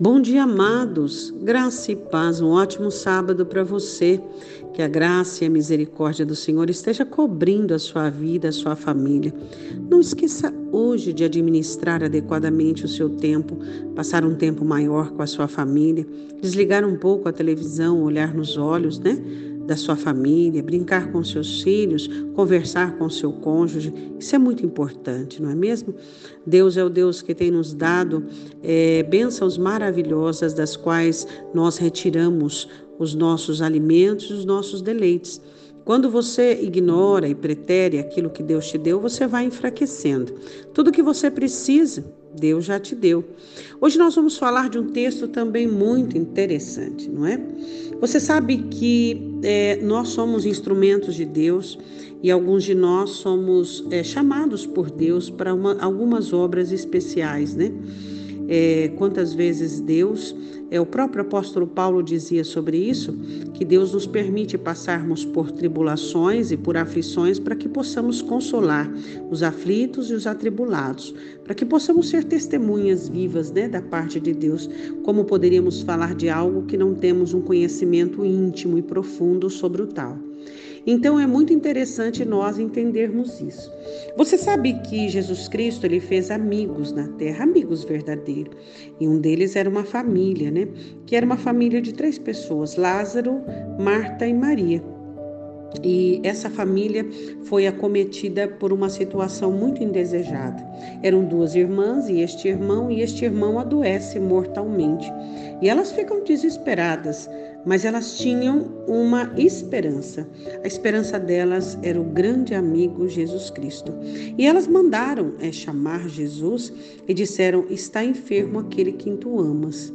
Bom dia, amados. Graça e paz. Um ótimo sábado para você. Que a graça e a misericórdia do Senhor esteja cobrindo a sua vida, a sua família. Não esqueça hoje de administrar adequadamente o seu tempo, passar um tempo maior com a sua família, desligar um pouco a televisão, olhar nos olhos, né? Da sua família, brincar com seus filhos, conversar com seu cônjuge. Isso é muito importante, não é mesmo? Deus é o Deus que tem nos dado é, bênçãos maravilhosas, das quais nós retiramos os nossos alimentos, os nossos deleites. Quando você ignora e pretere aquilo que Deus te deu, você vai enfraquecendo. Tudo que você precisa, Deus já te deu. Hoje nós vamos falar de um texto também muito interessante, não é? Você sabe que é, nós somos instrumentos de Deus e alguns de nós somos é, chamados por Deus para uma, algumas obras especiais, né? É, quantas vezes Deus, é, o próprio apóstolo Paulo dizia sobre isso, que Deus nos permite passarmos por tribulações e por aflições para que possamos consolar os aflitos e os atribulados, para que possamos ser testemunhas vivas né, da parte de Deus. Como poderíamos falar de algo que não temos um conhecimento íntimo e profundo sobre o tal? Então é muito interessante nós entendermos isso. Você sabe que Jesus Cristo ele fez amigos na terra, amigos verdadeiros. E um deles era uma família, né? Que era uma família de três pessoas: Lázaro, Marta e Maria. E essa família foi acometida por uma situação muito indesejada. Eram duas irmãs e este irmão, e este irmão adoece mortalmente. E elas ficam desesperadas, mas elas tinham uma esperança. A esperança delas era o grande amigo Jesus Cristo. E elas mandaram é, chamar Jesus e disseram: Está enfermo aquele que tu amas.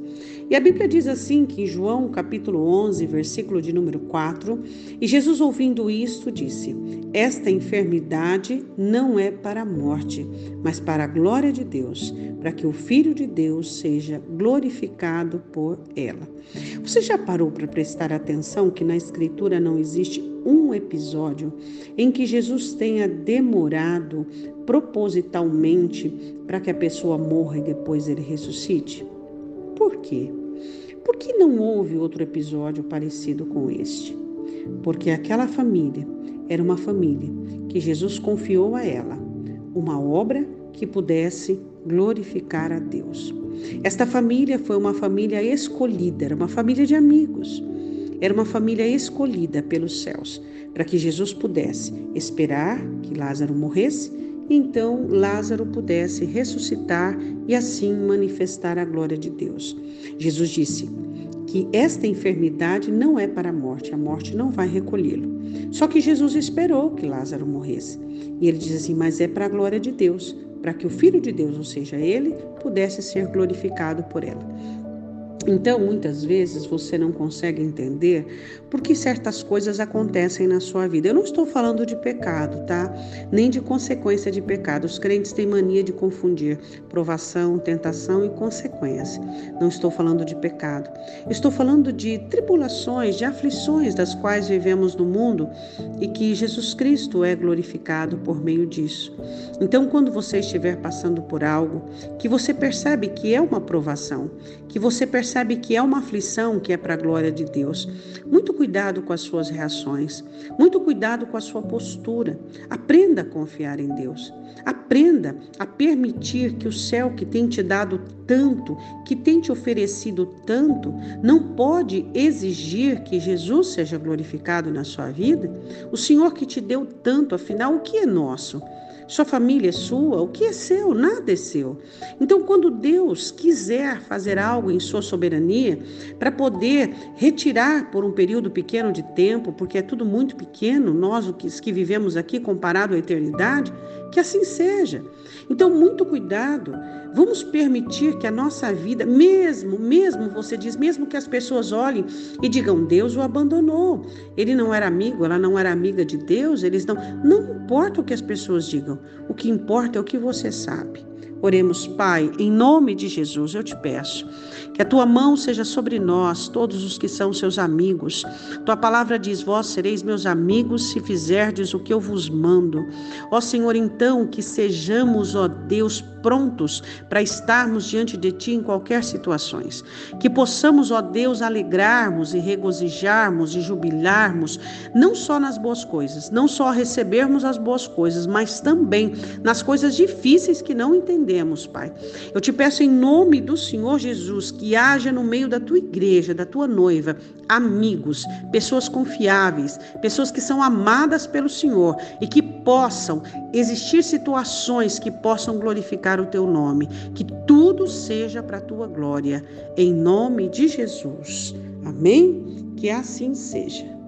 E a Bíblia diz assim que em João capítulo 11, versículo de número 4, e Jesus ouvindo isto disse: Esta enfermidade não é para a morte, mas para a glória de Deus, para que o Filho de Deus seja glorificado por ela. Você já parou para prestar atenção que na Escritura não existe um episódio em que Jesus tenha demorado propositalmente para que a pessoa morra e depois ele ressuscite? Por quê? Por que não houve outro episódio parecido com este? Porque aquela família era uma família que Jesus confiou a ela, uma obra que pudesse glorificar a Deus. Esta família foi uma família escolhida, era uma família de amigos. Era uma família escolhida pelos céus, para que Jesus pudesse esperar que Lázaro morresse então Lázaro pudesse ressuscitar e assim manifestar a glória de Deus. Jesus disse que esta enfermidade não é para a morte, a morte não vai recolhê-lo. Só que Jesus esperou que Lázaro morresse. E ele diz assim: Mas é para a glória de Deus, para que o Filho de Deus, ou seja, ele, pudesse ser glorificado por ela. Então, muitas vezes você não consegue entender por que certas coisas acontecem na sua vida. Eu não estou falando de pecado, tá? Nem de consequência de pecado. Os crentes têm mania de confundir provação, tentação e consequência. Não estou falando de pecado. Estou falando de tribulações, de aflições das quais vivemos no mundo e que Jesus Cristo é glorificado por meio disso. Então, quando você estiver passando por algo que você percebe que é uma provação, que você percebe percebe que é uma aflição que é para a glória de Deus. Muito cuidado com as suas reações, muito cuidado com a sua postura. Aprenda a confiar em Deus. Aprenda a permitir que o céu que tem te dado tanto, que tem te oferecido tanto, não pode exigir que Jesus seja glorificado na sua vida. O Senhor que te deu tanto, afinal, o que é nosso? Sua família é sua, o que é seu? Nada é seu. Então, quando Deus quiser fazer algo em sua soberania, para poder retirar por um período pequeno de tempo, porque é tudo muito pequeno, nós os que vivemos aqui comparado à eternidade, que assim seja. Então, muito cuidado. Vamos permitir que a nossa vida, mesmo, mesmo você diz, mesmo que as pessoas olhem e digam, Deus o abandonou. Ele não era amigo, ela não era amiga de Deus, eles não. Não importa o que as pessoas digam, o que importa é o que você sabe. Oremos, Pai, em nome de Jesus, eu te peço que a tua mão seja sobre nós, todos os que são seus amigos. Tua palavra diz: Vós sereis meus amigos se fizerdes o que eu vos mando. Ó Senhor, então, que sejamos, ó Deus, prontos para estarmos diante de Ti em qualquer situação. Que possamos, ó Deus, alegrarmos e regozijarmos e jubilarmos, não só nas boas coisas, não só recebermos as boas coisas, mas também nas coisas difíceis que não entendemos, Pai. Eu te peço em nome do Senhor Jesus que haja no meio da tua igreja, da tua noiva, amigos, pessoas confiáveis, pessoas que são amadas pelo Senhor e que possam existir situações que possam glorificar o teu nome, que tudo seja para a tua glória, em nome de Jesus. Amém? Que assim seja.